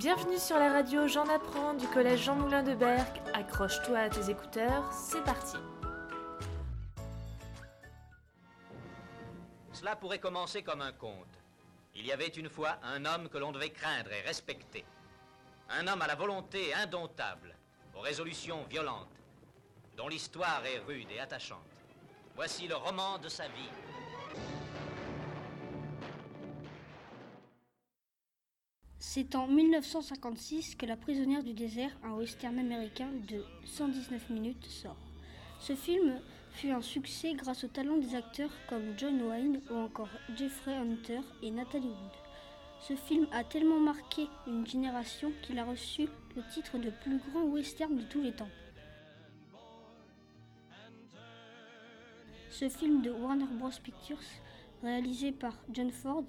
Bienvenue sur la radio J'en apprends du collège Jean Moulin de Berck. Accroche-toi à tes écouteurs, c'est parti. Cela pourrait commencer comme un conte. Il y avait une fois un homme que l'on devait craindre et respecter. Un homme à la volonté indomptable, aux résolutions violentes, dont l'histoire est rude et attachante. Voici le roman de sa vie. C'est en 1956 que La prisonnière du désert, un western américain de 119 minutes, sort. Ce film fut un succès grâce au talent des acteurs comme John Wayne ou encore Jeffrey Hunter et Natalie Wood. Ce film a tellement marqué une génération qu'il a reçu le titre de plus grand western de tous les temps. Ce film de Warner Bros. Pictures, réalisé par John Ford,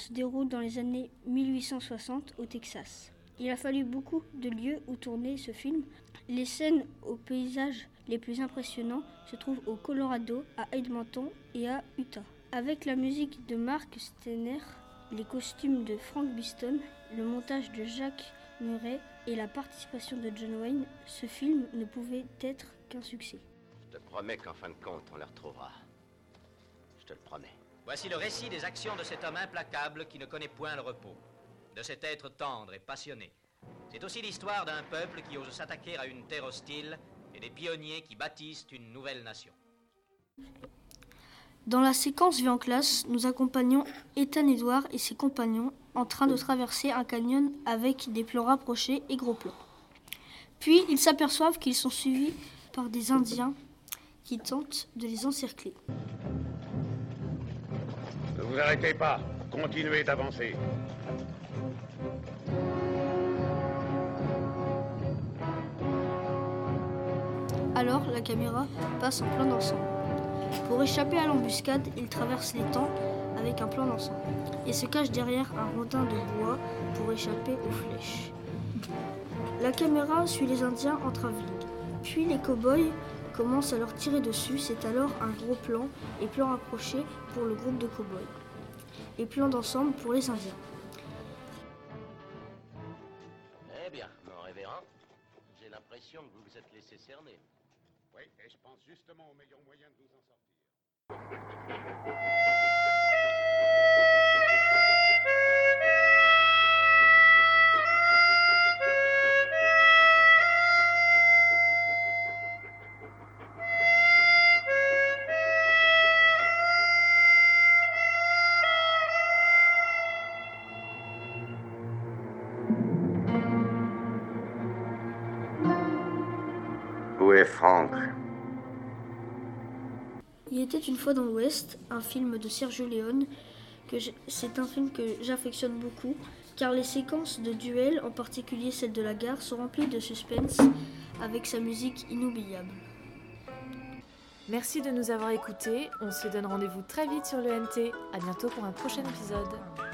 se déroule dans les années 1860 au Texas. Il a fallu beaucoup de lieux où tourner ce film. Les scènes aux paysages les plus impressionnants se trouvent au Colorado, à Edmonton et à Utah. Avec la musique de Mark Steiner, les costumes de Frank Biston, le montage de Jacques Murray et la participation de John Wayne, ce film ne pouvait être qu'un succès. Je te promets qu'en fin de compte, on le retrouvera. Je te le promets. Voici le récit des actions de cet homme implacable qui ne connaît point le repos, de cet être tendre et passionné. C'est aussi l'histoire d'un peuple qui ose s'attaquer à une terre hostile et des pionniers qui bâtissent une nouvelle nation. Dans la séquence vue en classe, nous accompagnons Ethan Edouard et ses compagnons en train de traverser un canyon avec des plans rapprochés et gros plans. Puis ils s'aperçoivent qu'ils sont suivis par des Indiens qui tentent de les encercler. Vous arrêtez pas. Continuez d'avancer. Alors la caméra passe en plan d'ensemble. Pour échapper à l'embuscade, ils traversent les temps avec un plan d'ensemble et se cachent derrière un rondin de bois pour échapper aux flèches. La caméra suit les Indiens en travelling. Puis les cow-boys commencent à leur tirer dessus. C'est alors un gros plan et plan rapproché pour le groupe de cow-boys. Et plan d'ensemble pour les Indiens. Eh bien, mon révérend, j'ai l'impression que vous vous êtes laissé cerner. Oui, et je pense justement au meilleur moyen de nous en sortir. Franck Il était une fois dans l'Ouest, un film de Sergio Leone. que C'est un film que j'affectionne beaucoup, car les séquences de duel, en particulier celle de la gare, sont remplies de suspense, avec sa musique inoubliable. Merci de nous avoir écoutés. On se donne rendez-vous très vite sur le NT. À bientôt pour un prochain épisode.